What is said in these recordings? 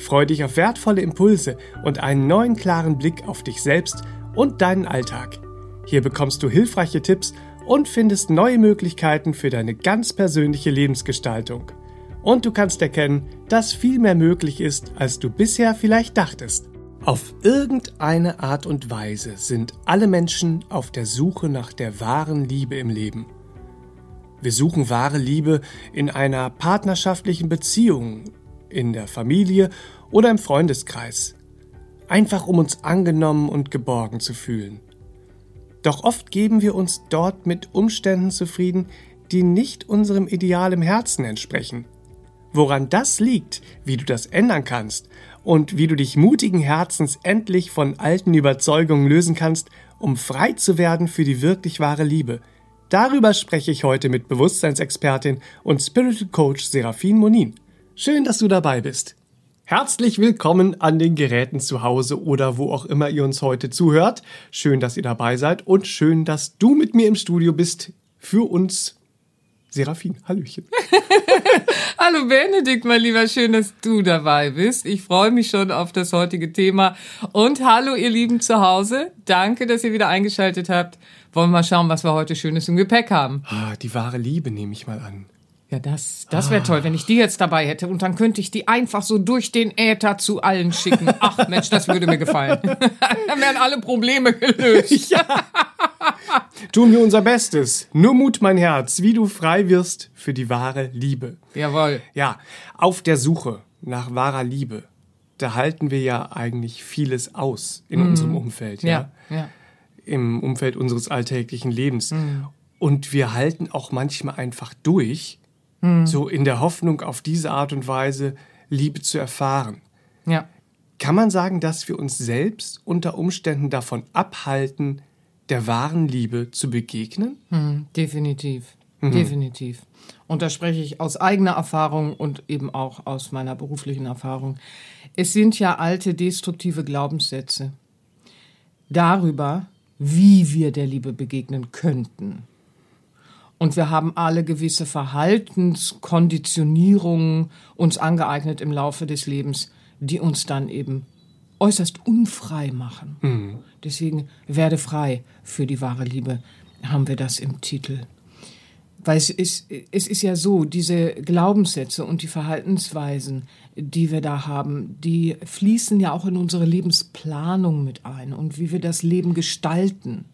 Freu dich auf wertvolle Impulse und einen neuen klaren Blick auf dich selbst und deinen Alltag. Hier bekommst du hilfreiche Tipps und findest neue Möglichkeiten für deine ganz persönliche Lebensgestaltung. Und du kannst erkennen, dass viel mehr möglich ist, als du bisher vielleicht dachtest. Auf irgendeine Art und Weise sind alle Menschen auf der Suche nach der wahren Liebe im Leben. Wir suchen wahre Liebe in einer partnerschaftlichen Beziehung, in der Familie oder im Freundeskreis. Einfach um uns angenommen und geborgen zu fühlen. Doch oft geben wir uns dort mit Umständen zufrieden, die nicht unserem Ideal im Herzen entsprechen. Woran das liegt, wie du das ändern kannst und wie du dich mutigen Herzens endlich von alten Überzeugungen lösen kannst, um frei zu werden für die wirklich wahre Liebe. Darüber spreche ich heute mit Bewusstseinsexpertin und Spiritual Coach Serafin Monin. Schön, dass du dabei bist. Herzlich willkommen an den Geräten zu Hause oder wo auch immer ihr uns heute zuhört. Schön, dass ihr dabei seid und schön, dass du mit mir im Studio bist für uns. Serafin, Hallöchen. Hallo Benedikt, mein Lieber, schön, dass du dabei bist. Ich freue mich schon auf das heutige Thema. Und hallo, ihr Lieben zu Hause. Danke, dass ihr wieder eingeschaltet habt. Wollen wir mal schauen, was wir heute Schönes im Gepäck haben. Ah, die wahre Liebe nehme ich mal an. Ja, das, das wäre toll, wenn ich die jetzt dabei hätte. Und dann könnte ich die einfach so durch den Äther zu allen schicken. Ach Mensch, das würde mir gefallen. dann wären alle Probleme gelöst. Ja. Tun wir unser Bestes. Nur Mut, mein Herz, wie du frei wirst für die wahre Liebe. Jawohl. Ja, auf der Suche nach wahrer Liebe. Da halten wir ja eigentlich vieles aus in unserem Umfeld. Ja, Ja, ja. Im Umfeld unseres alltäglichen Lebens. Und wir halten auch manchmal einfach durch, so in der Hoffnung, auf diese Art und Weise Liebe zu erfahren. Ja. Kann man sagen, dass wir uns selbst unter Umständen davon abhalten, der wahren Liebe zu begegnen? Hm, definitiv. Definitiv. Und da spreche ich aus eigener Erfahrung und eben auch aus meiner beruflichen Erfahrung. Es sind ja alte destruktive Glaubenssätze darüber, wie wir der Liebe begegnen könnten. Und wir haben alle gewisse Verhaltenskonditionierungen uns angeeignet im Laufe des Lebens, die uns dann eben äußerst unfrei machen. Deswegen werde frei für die wahre Liebe, haben wir das im Titel. Weil es ist, es ist ja so, diese Glaubenssätze und die Verhaltensweisen, die wir da haben, die fließen ja auch in unsere Lebensplanung mit ein und wie wir das Leben gestalten.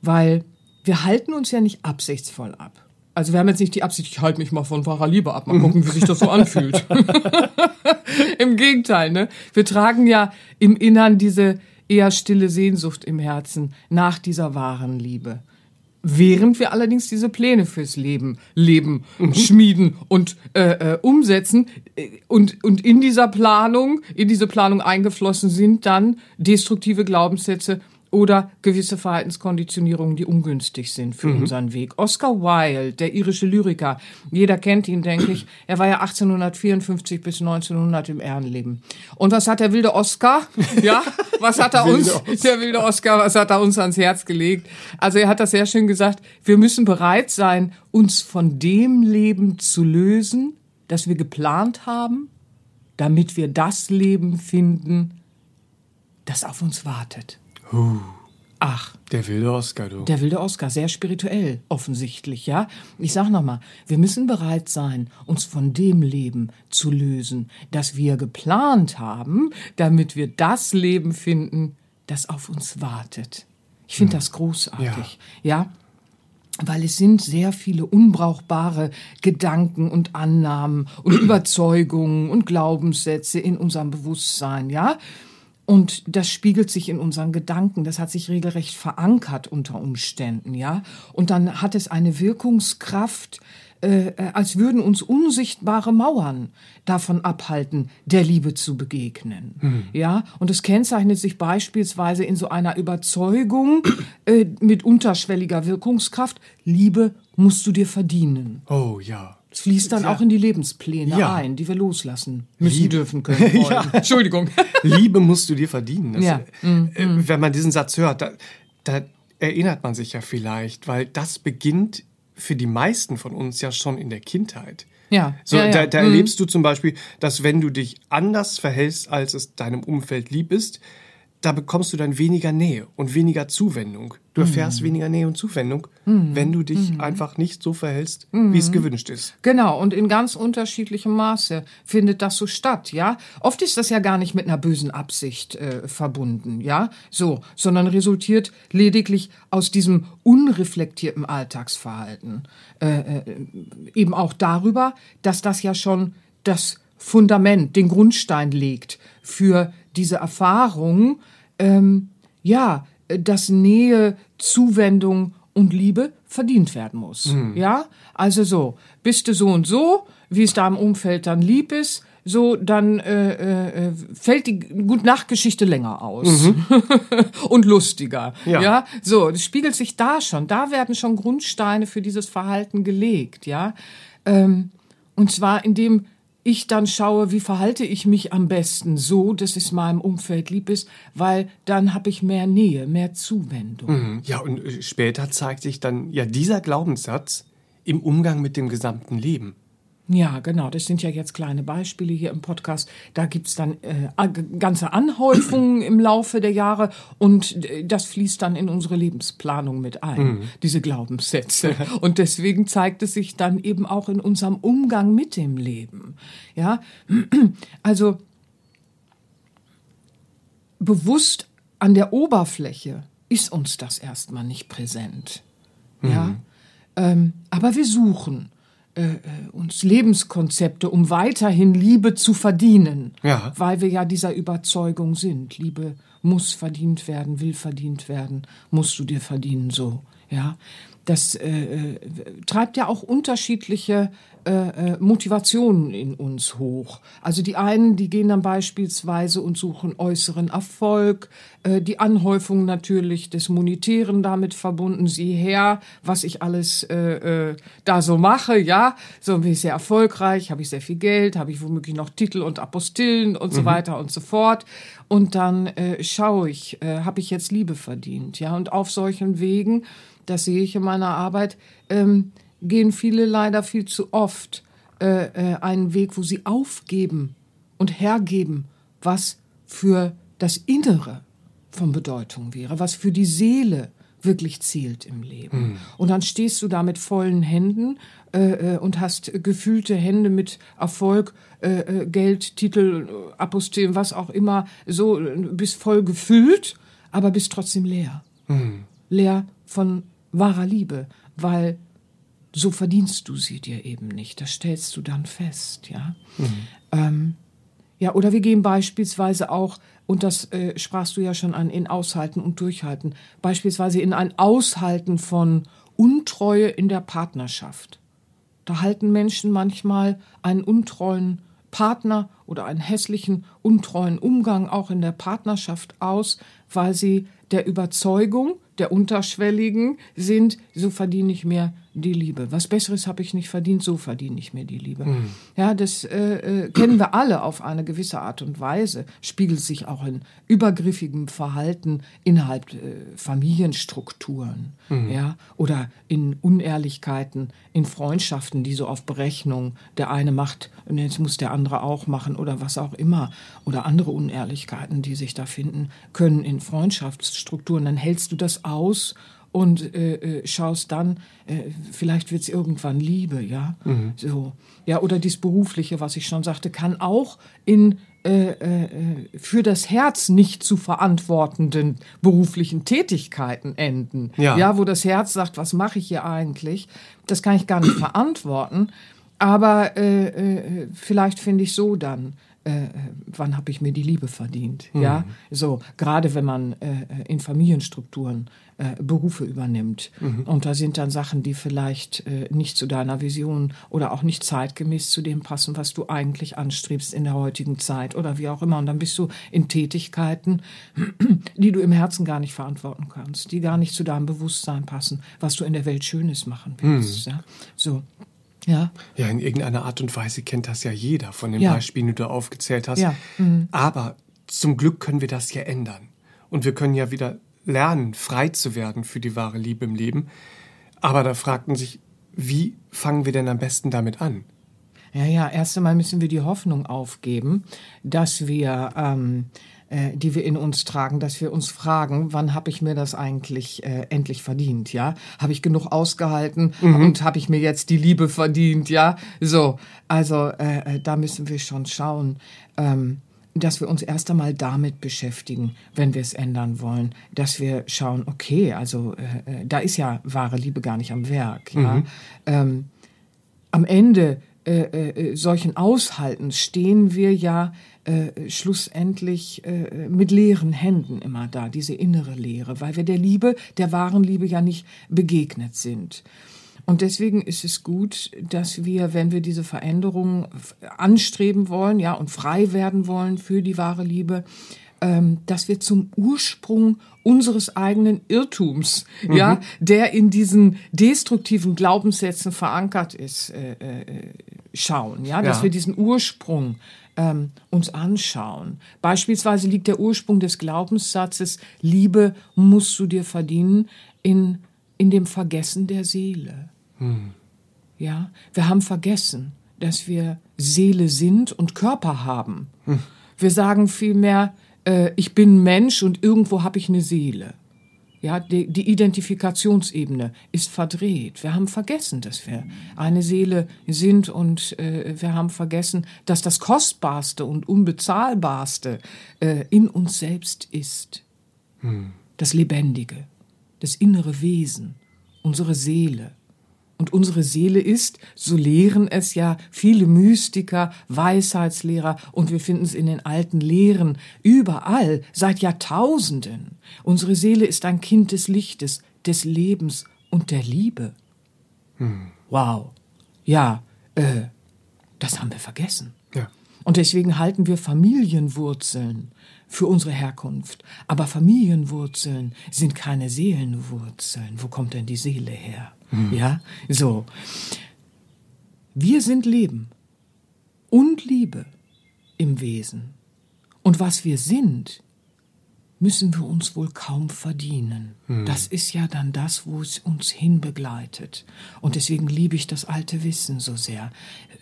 Weil wir halten uns ja nicht absichtsvoll ab. Also wir haben jetzt nicht die Absicht, ich halte mich mal von wahrer Liebe ab, mal gucken, wie sich das so anfühlt. Im Gegenteil, ne? Wir tragen ja im Innern diese eher stille Sehnsucht im Herzen nach dieser wahren Liebe. Während wir allerdings diese Pläne fürs Leben leben, schmieden und äh, äh, umsetzen äh, und, und in dieser Planung, in diese Planung eingeflossen sind dann destruktive Glaubenssätze oder gewisse Verhaltenskonditionierungen, die ungünstig sind für unseren Weg. Oscar Wilde, der irische Lyriker, jeder kennt ihn, denke ich. Er war ja 1854 bis 1900 im Ehrenleben. Und was hat der wilde Oscar? Ja, was hat er uns, der wilde Oscar, was hat er uns ans Herz gelegt? Also er hat das sehr schön gesagt. Wir müssen bereit sein, uns von dem Leben zu lösen, das wir geplant haben, damit wir das Leben finden, das auf uns wartet. Ach, Der wilde Oscar, du. der wilde Oscar, sehr spirituell, offensichtlich, ja. Ich sag nochmal, wir müssen bereit sein, uns von dem Leben zu lösen, das wir geplant haben, damit wir das Leben finden, das auf uns wartet. Ich finde das großartig, ja. Weil es sind sehr viele unbrauchbare Gedanken und Annahmen und Überzeugungen und Glaubenssätze in unserem Bewusstsein, ja. Und das spiegelt sich in unseren Gedanken. Das hat sich regelrecht verankert unter Umständen, ja. Und dann hat es eine Wirkungskraft, äh, als würden uns unsichtbare Mauern davon abhalten, der Liebe zu begegnen. Mhm. Ja, und es kennzeichnet sich beispielsweise in so einer Überzeugung äh, mit unterschwelliger Wirkungskraft, Liebe musst du dir verdienen. Oh ja. Es fließt dann ja. auch in die Lebenspläne ja. ein, die wir loslassen müssen, Liebe. dürfen können. Wollen. ja. Entschuldigung. Liebe musst du dir verdienen. Das, ja. Mhm. Äh, wenn man diesen Satz hört, da, da erinnert man sich ja vielleicht, weil das beginnt für die meisten von uns ja schon in der Kindheit. Ja. So, ja, ja. da, da mhm. erlebst du zum Beispiel, dass wenn du dich anders verhältst, als es deinem Umfeld lieb ist, da bekommst du dann weniger Nähe und weniger Zuwendung. Du erfährst mhm. weniger Nähe und Zuwendung, mhm. wenn du dich mhm. einfach nicht so verhältst, wie es gewünscht ist. Genau, und in ganz unterschiedlichem Maße findet das so statt, ja. Oft ist das ja gar nicht mit einer bösen Absicht äh, verbunden, ja, so, sondern resultiert lediglich aus diesem unreflektierten Alltagsverhalten. Äh, äh, eben auch darüber, dass das ja schon das Fundament, den Grundstein legt für diese Erfahrung, ähm, ja, dass Nähe, Zuwendung und Liebe verdient werden muss. Mhm. Ja, also so, bist du so und so, wie es da im Umfeld dann lieb ist, so, dann äh, äh, fällt die Gut-Nacht-Geschichte länger aus mhm. und lustiger. Ja. ja, so, das spiegelt sich da schon. Da werden schon Grundsteine für dieses Verhalten gelegt, ja. Ähm, und zwar indem ich dann schaue, wie verhalte ich mich am besten so, dass es meinem Umfeld lieb ist, weil dann habe ich mehr Nähe, mehr Zuwendung. Mhm. Ja, und äh, später zeigt sich dann ja dieser Glaubenssatz im Umgang mit dem gesamten Leben. Ja, genau. Das sind ja jetzt kleine Beispiele hier im Podcast. Da gibt's dann äh, ganze Anhäufungen im Laufe der Jahre und äh, das fließt dann in unsere Lebensplanung mit ein, mhm. diese Glaubenssätze. Und deswegen zeigt es sich dann eben auch in unserem Umgang mit dem Leben. Ja, also bewusst an der Oberfläche ist uns das erstmal nicht präsent. Ja, mhm. ähm, aber wir suchen äh, äh, uns Lebenskonzepte, um weiterhin Liebe zu verdienen, ja. weil wir ja dieser Überzeugung sind. Liebe muss verdient werden, will verdient werden, musst du dir verdienen, so. Ja, das äh, äh treibt ja auch unterschiedliche äh, äh, Motivationen in uns hoch. Also die einen, die gehen dann beispielsweise und suchen äußeren Erfolg, äh, die Anhäufung natürlich des Monetären damit verbunden, sieh her, was ich alles äh, äh, da so mache, ja, so bin ich sehr erfolgreich, habe ich sehr viel Geld, habe ich womöglich noch Titel und Apostillen und so mhm. weiter und so fort. Und dann äh, schaue ich, äh, habe ich jetzt Liebe verdient, ja, und auf solchen Wegen, das sehe ich in meiner Arbeit, ähm, gehen viele leider viel zu oft äh, äh, einen Weg, wo sie aufgeben und hergeben, was für das Innere von Bedeutung wäre, was für die Seele wirklich zählt im Leben. Mhm. Und dann stehst du da mit vollen Händen äh, äh und hast gefühlte Hände mit Erfolg, äh, äh Geld, Titel, Apostel, was auch immer, so bist voll gefüllt, aber bist trotzdem leer. Mhm. Leer von wahrer Liebe, weil so verdienst du sie dir eben nicht. Das stellst du dann fest, ja. Mhm. Ähm, ja, oder wir gehen beispielsweise auch, und das äh, sprachst du ja schon an, in Aushalten und Durchhalten, beispielsweise in ein Aushalten von Untreue in der Partnerschaft. Da halten Menschen manchmal einen untreuen Partner oder einen hässlichen, untreuen Umgang auch in der Partnerschaft aus, weil sie der Überzeugung, der Unterschwelligen sind, so verdiene ich mehr die Liebe. Was Besseres habe ich nicht verdient, so verdiene ich mir die Liebe. Mhm. Ja, das äh, äh, kennen wir alle auf eine gewisse Art und Weise, spiegelt sich auch in übergriffigem Verhalten innerhalb äh, Familienstrukturen, mhm. ja, oder in Unehrlichkeiten, in Freundschaften, die so auf Berechnung, der eine macht und jetzt muss der andere auch machen oder was auch immer, oder andere Unehrlichkeiten, die sich da finden, können in Freundschaftsstrukturen, dann hältst du das aus und äh, äh, schaust dann, äh, vielleicht wird es irgendwann Liebe, ja. Mhm. So. Ja, oder dies Berufliche, was ich schon sagte, kann auch in äh, äh, für das Herz nicht zu verantwortenden beruflichen Tätigkeiten enden. Ja. ja, wo das Herz sagt, was mache ich hier eigentlich? Das kann ich gar nicht verantworten. Aber äh, äh, vielleicht finde ich so dann äh, wann habe ich mir die Liebe verdient? Mhm. Ja, so gerade wenn man äh, in Familienstrukturen äh, Berufe übernimmt mhm. und da sind dann Sachen, die vielleicht äh, nicht zu deiner Vision oder auch nicht zeitgemäß zu dem passen, was du eigentlich anstrebst in der heutigen Zeit oder wie auch immer. Und dann bist du in Tätigkeiten, die du im Herzen gar nicht verantworten kannst, die gar nicht zu deinem Bewusstsein passen, was du in der Welt Schönes machen willst. Mhm. Ja? So. Ja. Ja, in irgendeiner Art und Weise kennt das ja jeder von den ja. Beispielen, die du aufgezählt hast. Ja. Mhm. Aber zum Glück können wir das ja ändern. Und wir können ja wieder lernen, frei zu werden für die wahre Liebe im Leben. Aber da fragten sich, wie fangen wir denn am besten damit an? Ja, ja, erst einmal müssen wir die Hoffnung aufgeben, dass wir ähm, äh, die wir in uns tragen, dass wir uns fragen, wann habe ich mir das eigentlich äh, endlich verdient, ja? Habe ich genug ausgehalten mhm. und habe ich mir jetzt die Liebe verdient, ja? So, also äh, äh, da müssen wir schon schauen. Ähm, dass wir uns erst einmal damit beschäftigen, wenn wir es ändern wollen, dass wir schauen, okay, also äh, äh da ist ja wahre Liebe gar nicht am Werk. Ja? Mhm. Ähm, am Ende äh, äh, solchen Aushaltens stehen wir ja äh, schlussendlich äh, mit leeren Händen immer da, diese innere Leere, weil wir der Liebe, der wahren Liebe ja nicht begegnet sind. Und deswegen ist es gut, dass wir, wenn wir diese Veränderung anstreben wollen, ja, und frei werden wollen für die wahre Liebe, ähm, dass wir zum Ursprung unseres eigenen Irrtums, mhm. ja, der in diesen destruktiven Glaubenssätzen verankert ist, äh, äh, schauen, ja, dass ja. wir diesen Ursprung ähm, uns anschauen. Beispielsweise liegt der Ursprung des Glaubenssatzes Liebe musst du dir verdienen in in dem Vergessen der Seele. Mhm. Ja, wir haben vergessen, dass wir Seele sind und Körper haben. Mhm. Wir sagen vielmehr, äh, ich bin Mensch und irgendwo habe ich eine Seele. Ja, die, die, Identifikationsebene ist verdreht. Wir haben vergessen, dass wir eine Seele sind und äh, wir haben vergessen, dass das Kostbarste und Unbezahlbarste äh, in uns selbst ist. Hm. Das Lebendige, das innere Wesen, unsere Seele. Und unsere Seele ist, so lehren es ja viele Mystiker, Weisheitslehrer, und wir finden es in den alten Lehren überall seit Jahrtausenden. Unsere Seele ist ein Kind des Lichtes, des Lebens und der Liebe. Hm. Wow. Ja, äh, das haben wir vergessen. Ja. Und deswegen halten wir Familienwurzeln für unsere Herkunft. Aber Familienwurzeln sind keine Seelenwurzeln. Wo kommt denn die Seele her? Mhm. Ja, so. Wir sind Leben und Liebe im Wesen. Und was wir sind, müssen wir uns wohl kaum verdienen. Mhm. Das ist ja dann das, wo es uns hinbegleitet. Und deswegen liebe ich das alte Wissen so sehr.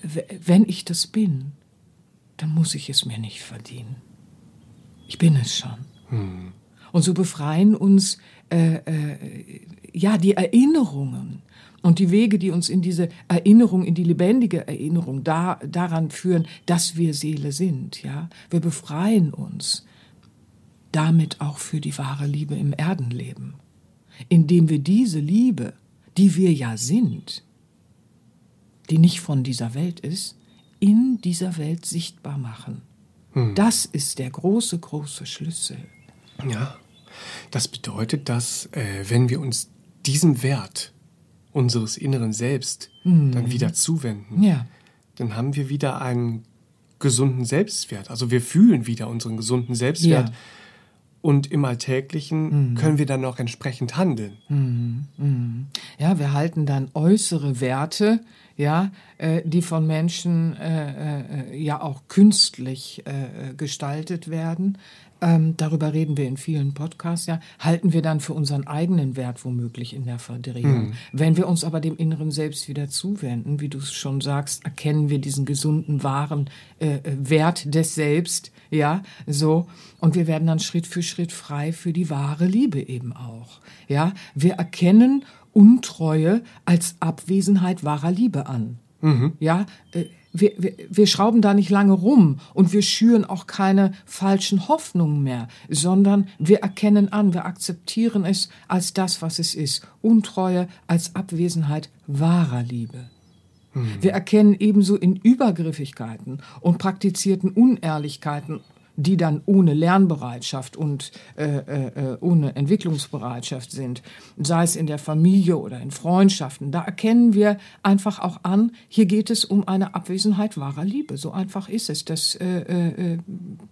Wenn ich das bin, dann muss ich es mir nicht verdienen. Ich bin es schon. Mhm. Und so befreien uns äh, äh, ja, die Erinnerungen und die Wege, die uns in diese Erinnerung, in die lebendige Erinnerung da, daran führen, dass wir Seele sind, ja. Wir befreien uns damit auch für die wahre Liebe im Erdenleben, indem wir diese Liebe, die wir ja sind, die nicht von dieser Welt ist, in dieser Welt sichtbar machen. Hm. Das ist der große, große Schlüssel. Ja, das bedeutet, dass äh, wenn wir uns diesem Wert unseres inneren Selbst mhm. dann wieder zuwenden, ja. dann haben wir wieder einen gesunden Selbstwert. Also wir fühlen wieder unseren gesunden Selbstwert. Ja. Und im Alltäglichen mhm. können wir dann auch entsprechend handeln. Mhm. mhm. Ja, wir halten dann äußere Werte, ja, äh, die von Menschen äh, äh, ja auch künstlich äh, gestaltet werden, ähm, darüber reden wir in vielen Podcasts, ja, halten wir dann für unseren eigenen Wert womöglich in der Verdrehung. Mhm. Wenn wir uns aber dem inneren Selbst wieder zuwenden, wie du es schon sagst, erkennen wir diesen gesunden, wahren äh, Wert des Selbst, ja, so, und wir werden dann Schritt für Schritt frei für die wahre Liebe eben auch, ja. Wir erkennen Untreue als Abwesenheit wahrer Liebe an. Mhm. Ja, äh, wir, wir, wir schrauben da nicht lange rum und wir schüren auch keine falschen Hoffnungen mehr, sondern wir erkennen an, wir akzeptieren es als das, was es ist. Untreue als Abwesenheit wahrer Liebe. Wir erkennen ebenso in Übergriffigkeiten und praktizierten Unehrlichkeiten die dann ohne Lernbereitschaft und äh, äh, ohne Entwicklungsbereitschaft sind, sei es in der Familie oder in Freundschaften, da erkennen wir einfach auch an, hier geht es um eine Abwesenheit wahrer Liebe. So einfach ist es. Das, äh, äh, äh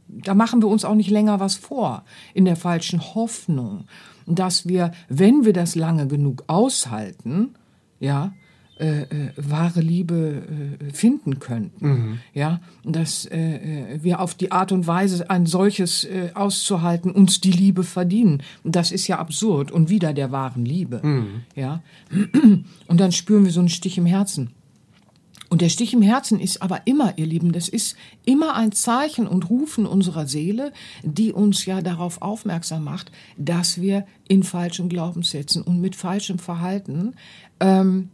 da machen wir uns auch nicht länger was vor, in der falschen Hoffnung, dass wir, wenn wir das lange genug aushalten, ja, äh, äh, wahre Liebe äh, finden könnten. Mhm. Ja, dass äh, äh, wir auf die Art und Weise ein solches äh, auszuhalten uns die Liebe verdienen. Das ist ja absurd und wieder der wahren Liebe. Mhm. Ja, und dann spüren wir so einen Stich im Herzen. Und der Stich im Herzen ist aber immer, ihr Lieben, das ist immer ein Zeichen und Rufen unserer Seele, die uns ja darauf aufmerksam macht, dass wir in falschen Glaubenssätzen und mit falschem Verhalten ähm,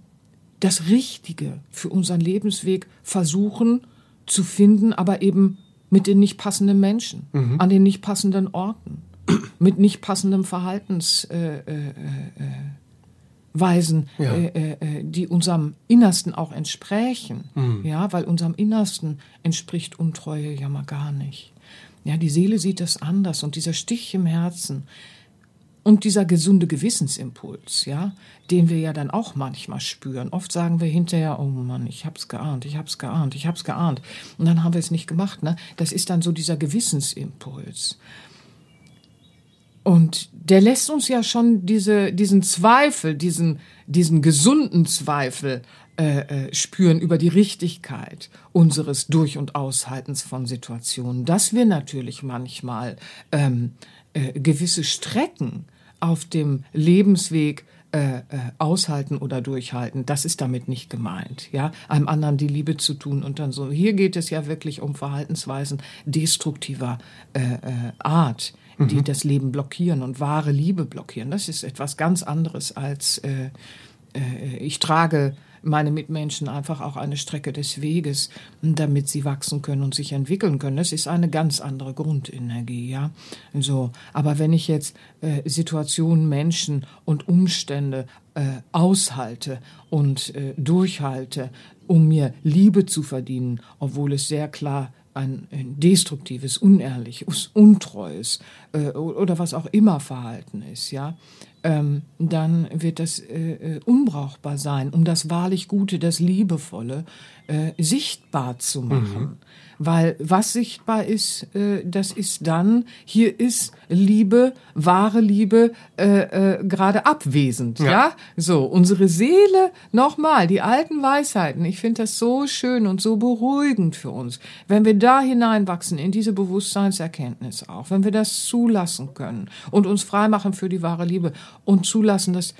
das Richtige für unseren Lebensweg versuchen zu finden, aber eben mit den nicht passenden Menschen, mhm. an den nicht passenden Orten, mit nicht passendem Verhaltensweisen, äh, äh, äh, ja. Äh, äh, die unserem Innersten auch entsprechen. Mhm. Ja, weil unserem Innersten entspricht Untreue ja mal gar nicht. Ja, die Seele sieht das anders und dieser Stich im Herzen, und dieser gesunde Gewissensimpuls, ja, den wir ja dann auch manchmal spüren. Oft sagen wir hinterher, oh Mann, ich hab's geahnt, ich hab's geahnt, ich hab's geahnt. Und dann haben wir es nicht gemacht, ne? Das ist dann so dieser Gewissensimpuls. Und der lässt uns ja schon diese, diesen Zweifel, diesen, diesen gesunden Zweifel äh, äh, spüren über die Richtigkeit unseres Durch- und Aushaltens von Situationen. Dass wir natürlich manchmal ähm, äh, gewisse Strecken auf dem Lebensweg äh, äh, aushalten oder durchhalten. Das ist damit nicht gemeint, ja, einem anderen die Liebe zu tun und dann so. Hier geht es ja wirklich um Verhaltensweisen destruktiver äh, äh, Art, die mhm. das Leben blockieren und wahre Liebe blockieren. Das ist etwas ganz anderes als äh, äh, ich trage meine Mitmenschen einfach auch eine Strecke des Weges, damit sie wachsen können und sich entwickeln können. Das ist eine ganz andere Grundenergie, ja. So, aber wenn ich jetzt äh, Situationen, Menschen und Umstände äh, aushalte und äh, durchhalte, um mir Liebe zu verdienen, obwohl es sehr klar ein, ein destruktives, unehrliches, untreues äh, oder was auch immer Verhalten ist, ja, ähm, dann wird das äh, äh, unbrauchbar sein, um das wahrlich Gute, das Liebevolle äh, sichtbar zu machen. Mhm. Weil was sichtbar ist, äh, das ist dann, hier ist Liebe, wahre Liebe, äh, äh, gerade abwesend. Ja. ja. So, unsere Seele, nochmal, die alten Weisheiten, ich finde das so schön und so beruhigend für uns. Wenn wir da hineinwachsen, in diese Bewusstseinserkenntnis auch, wenn wir das zulassen können und uns freimachen für die wahre Liebe und zulassen, dass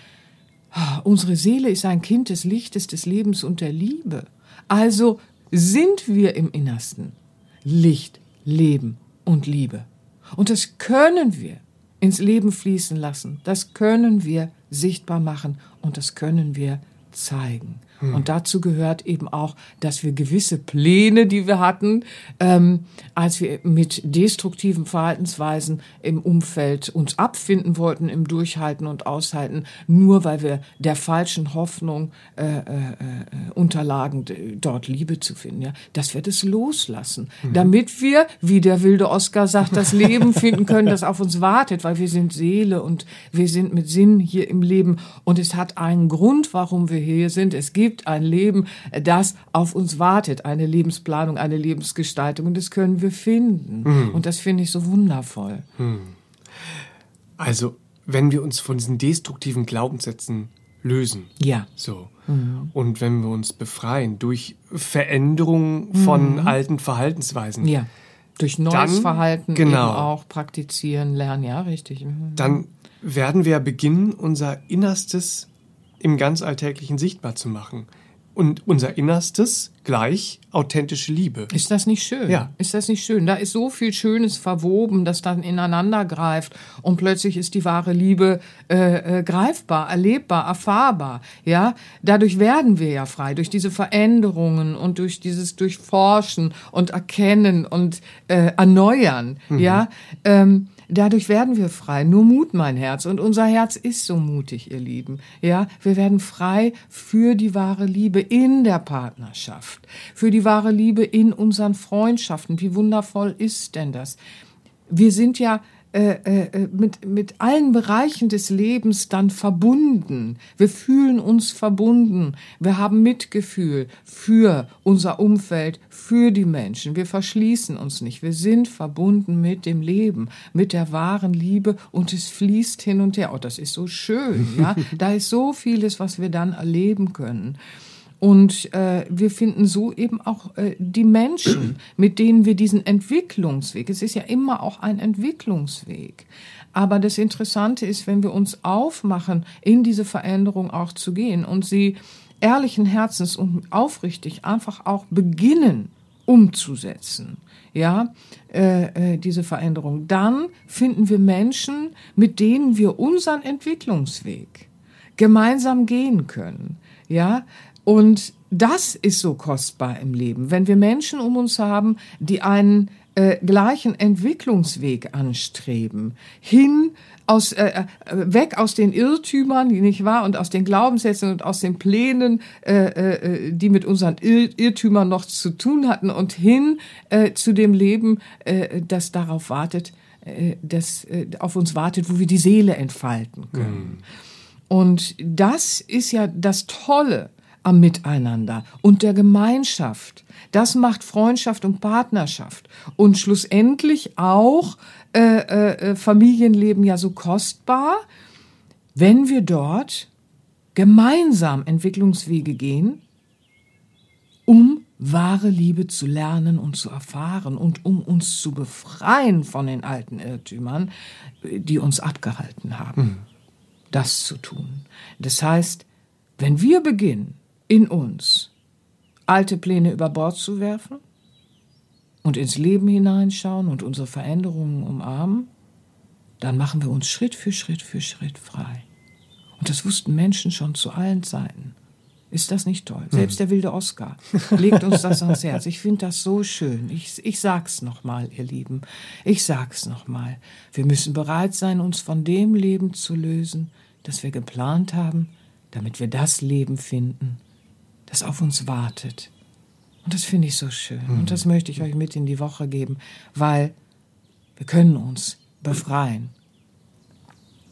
ah, unsere Seele ist ein Kind des Lichtes, des Lebens und der Liebe. Also sind wir im Innersten Licht, Leben und Liebe. Und das können wir ins Leben fließen lassen. Das können wir sichtbar machen und das können wir zeigen. Hm. Und dazu gehört eben auch, dass wir gewisse Pläne, die wir hatten, ähm, als wir mit destruktiven Verhaltensweisen im Umfeld uns abfinden wollten, im Durchhalten und Aushalten, nur weil wir der falschen Hoffnung äh, äh, äh unterlagen, dort Liebe zu finden, ja, dass wir das loslassen, mhm. damit wir, wie der wilde Oscar sagt, das Leben finden können, das auf uns wartet, weil wir sind Seele und wir sind mit Sinn hier im Leben und es hat einen Grund, warum wir hier sind. Es gibt gibt ein Leben, das auf uns wartet, eine Lebensplanung, eine Lebensgestaltung und das können wir finden. Mhm. Und das finde ich so wundervoll. Mhm. Also, wenn wir uns von diesen destruktiven Glaubenssätzen lösen. Ja. So. Mhm. Und wenn wir uns befreien durch Veränderung von mhm. alten Verhaltensweisen. Ja. Durch neues dann, Verhalten genau, auch praktizieren, lernen, ja, richtig. Mhm. Dann werden wir beginnen, unser Innerstes im ganz Alltäglichen sichtbar zu machen. Und unser Innerstes, gleich authentische Liebe. Ist das nicht schön? Ja. Ist das nicht schön? Da ist so viel Schönes verwoben, das dann ineinander greift und plötzlich ist die wahre Liebe äh, äh, greifbar, erlebbar, erfahrbar. Ja, dadurch werden wir ja frei durch diese Veränderungen und durch dieses Durchforschen und Erkennen und äh, Erneuern. Ja. Ähm, Dadurch werden wir frei. Nur Mut, mein Herz. Und unser Herz ist so mutig, ihr Lieben. Ja, wir werden frei für die wahre Liebe in der Partnerschaft, für die wahre Liebe in unseren Freundschaften. Wie wundervoll ist denn das? Wir sind ja äh, äh, mit, mit allen Bereichen des Lebens dann verbunden. Wir fühlen uns verbunden. Wir haben Mitgefühl für unser Umfeld, für die Menschen. Wir verschließen uns nicht. Wir sind verbunden mit dem Leben, mit der wahren Liebe und es fließt hin und her. Oh, das ist so schön, ja. Da ist so vieles, was wir dann erleben können. Und äh, wir finden so eben auch äh, die Menschen, mit denen wir diesen Entwicklungsweg, es ist ja immer auch ein Entwicklungsweg. Aber das Interessante ist, wenn wir uns aufmachen, in diese Veränderung auch zu gehen und sie ehrlichen Herzens und aufrichtig einfach auch beginnen umzusetzen, ja, äh, äh, diese Veränderung, dann finden wir Menschen, mit denen wir unseren Entwicklungsweg gemeinsam gehen können, ja, und das ist so kostbar im Leben, wenn wir Menschen um uns haben, die einen äh, gleichen Entwicklungsweg anstreben, hin aus, äh, weg aus den Irrtümern, nicht wahr, und aus den Glaubenssätzen und aus den Plänen, äh, äh, die mit unseren Ir Irrtümern noch zu tun hatten, und hin äh, zu dem Leben, äh, das darauf wartet, äh, das äh, auf uns wartet, wo wir die Seele entfalten können. Und das ist ja das Tolle am Miteinander und der Gemeinschaft. Das macht Freundschaft und Partnerschaft und schlussendlich auch äh, äh, Familienleben ja so kostbar, wenn wir dort gemeinsam Entwicklungswege gehen, um wahre Liebe zu lernen und zu erfahren und um uns zu befreien von den alten Irrtümern, die uns abgehalten haben, das zu tun. Das heißt, wenn wir beginnen, in uns alte Pläne über Bord zu werfen und ins Leben hineinschauen und unsere Veränderungen umarmen, dann machen wir uns Schritt für Schritt für Schritt frei. Und das wussten Menschen schon zu allen Zeiten. Ist das nicht toll? Selbst der wilde Oscar legt uns das ans Herz. Ich finde das so schön. Ich, ich sag's nochmal, ihr Lieben. Ich sag's nochmal. Wir müssen bereit sein, uns von dem Leben zu lösen, das wir geplant haben, damit wir das Leben finden, das auf uns wartet. Und das finde ich so schön. Und das möchte ich euch mit in die Woche geben, weil wir können uns befreien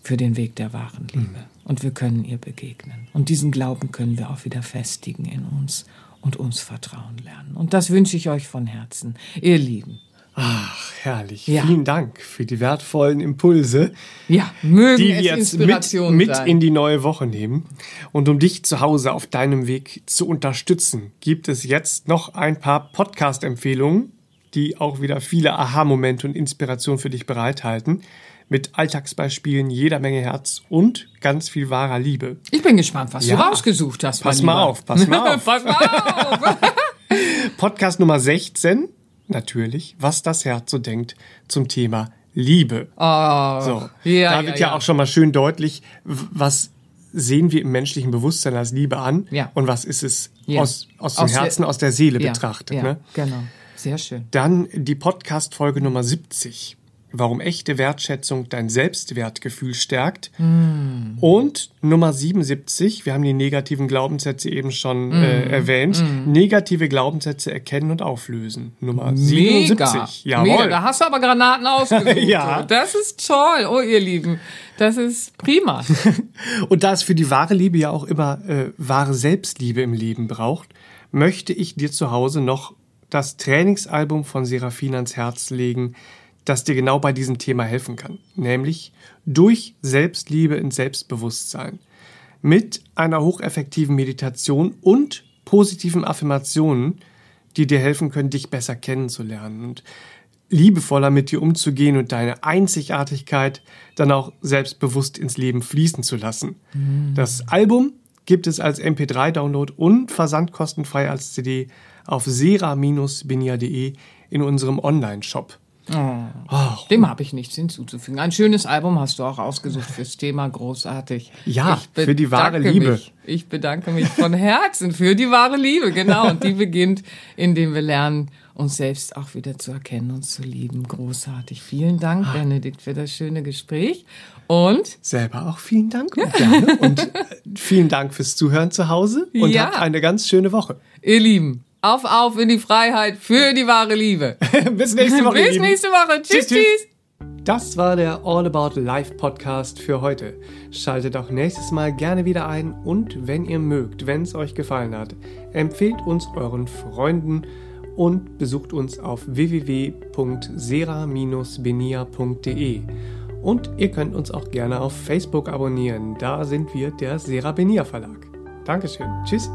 für den Weg der wahren Liebe. Und wir können ihr begegnen. Und diesen Glauben können wir auch wieder festigen in uns und uns vertrauen lernen. Und das wünsche ich euch von Herzen, ihr Lieben. Ach, herrlich. Ja. Vielen Dank für die wertvollen Impulse, Ja, mögen die wir jetzt mit, mit sein. in die neue Woche nehmen. Und um dich zu Hause auf deinem Weg zu unterstützen, gibt es jetzt noch ein paar Podcast-Empfehlungen, die auch wieder viele Aha-Momente und Inspiration für dich bereithalten. Mit Alltagsbeispielen jeder Menge Herz und ganz viel wahrer Liebe. ich bin gespannt, was Ja. du rausgesucht hast. Pass mal auf, pass mal auf. pass mal auf. Podcast Nummer 16, natürlich, was das Herz so denkt zum Thema Liebe. Oh, So, ja, da wird ja, auch schon mal schön deutlich, was sehen wir im menschlichen Bewusstsein als Liebe an Ja. und was ist es Ja. aus, aus dem Aus Herzen, aus der Seele ja, betrachtet. Ja, Ne? genau. Sehr schön. Dann die Podcast-Folge Nummer 70. Warum echte Wertschätzung dein Selbstwertgefühl stärkt. Mm. Und Nummer 77, wir haben die negativen Glaubenssätze eben schon äh, Mm. erwähnt. Negative Glaubenssätze erkennen und auflösen. Nummer Mega. 77. Mega. Jawohl. Da hast du aber Granaten ausgesucht. Ja. Das ist toll. Oh, ihr Lieben. Das ist prima. Und da es für die wahre Liebe ja auch immer äh, wahre Selbstliebe im Leben braucht, möchte ich dir zu Hause noch das Trainingsalbum von Serafin ans Herz legen, das dir genau bei diesem Thema helfen kann. Nämlich durch Selbstliebe ins Selbstbewusstsein. Mit einer hocheffektiven Meditation und positiven Affirmationen, die dir helfen können, dich besser kennenzulernen und liebevoller mit dir umzugehen und deine Einzigartigkeit dann auch selbstbewusst ins Leben fließen zu lassen. Das Album gibt es als MP3-Download und versandkostenfrei als CD auf sera-benia.de in unserem Online-Shop. Oh, dem habe ich nichts hinzuzufügen. Ein schönes Album hast du auch ausgesucht fürs Thema, großartig. Ja, für die wahre Liebe. Mich, ich bedanke mich von Herzen für die wahre Liebe, genau. Und die beginnt, indem wir lernen, uns selbst auch wieder zu erkennen und zu lieben. Großartig. Vielen Dank, ah. Benedikt, für das schöne Gespräch. Und selber auch vielen Dank und gerne. Und äh, vielen Dank fürs Zuhören zu Hause und ja. habt eine ganz schöne Woche. Ihr Lieben, auf, auf in die Freiheit für die wahre Liebe. Bis nächste Woche. Bis nächste Woche. Tschüss, tschüss, tschüss. Das war der All About Life Podcast für heute. Schaltet auch nächstes Mal gerne wieder ein und wenn ihr mögt, wenn es euch gefallen hat, empfehlt uns euren Freunden und besucht uns auf www.sera-benia.de. Und ihr könnt uns auch gerne auf Facebook abonnieren. Da sind wir der Sera Benia Verlag. Dankeschön. Tschüss.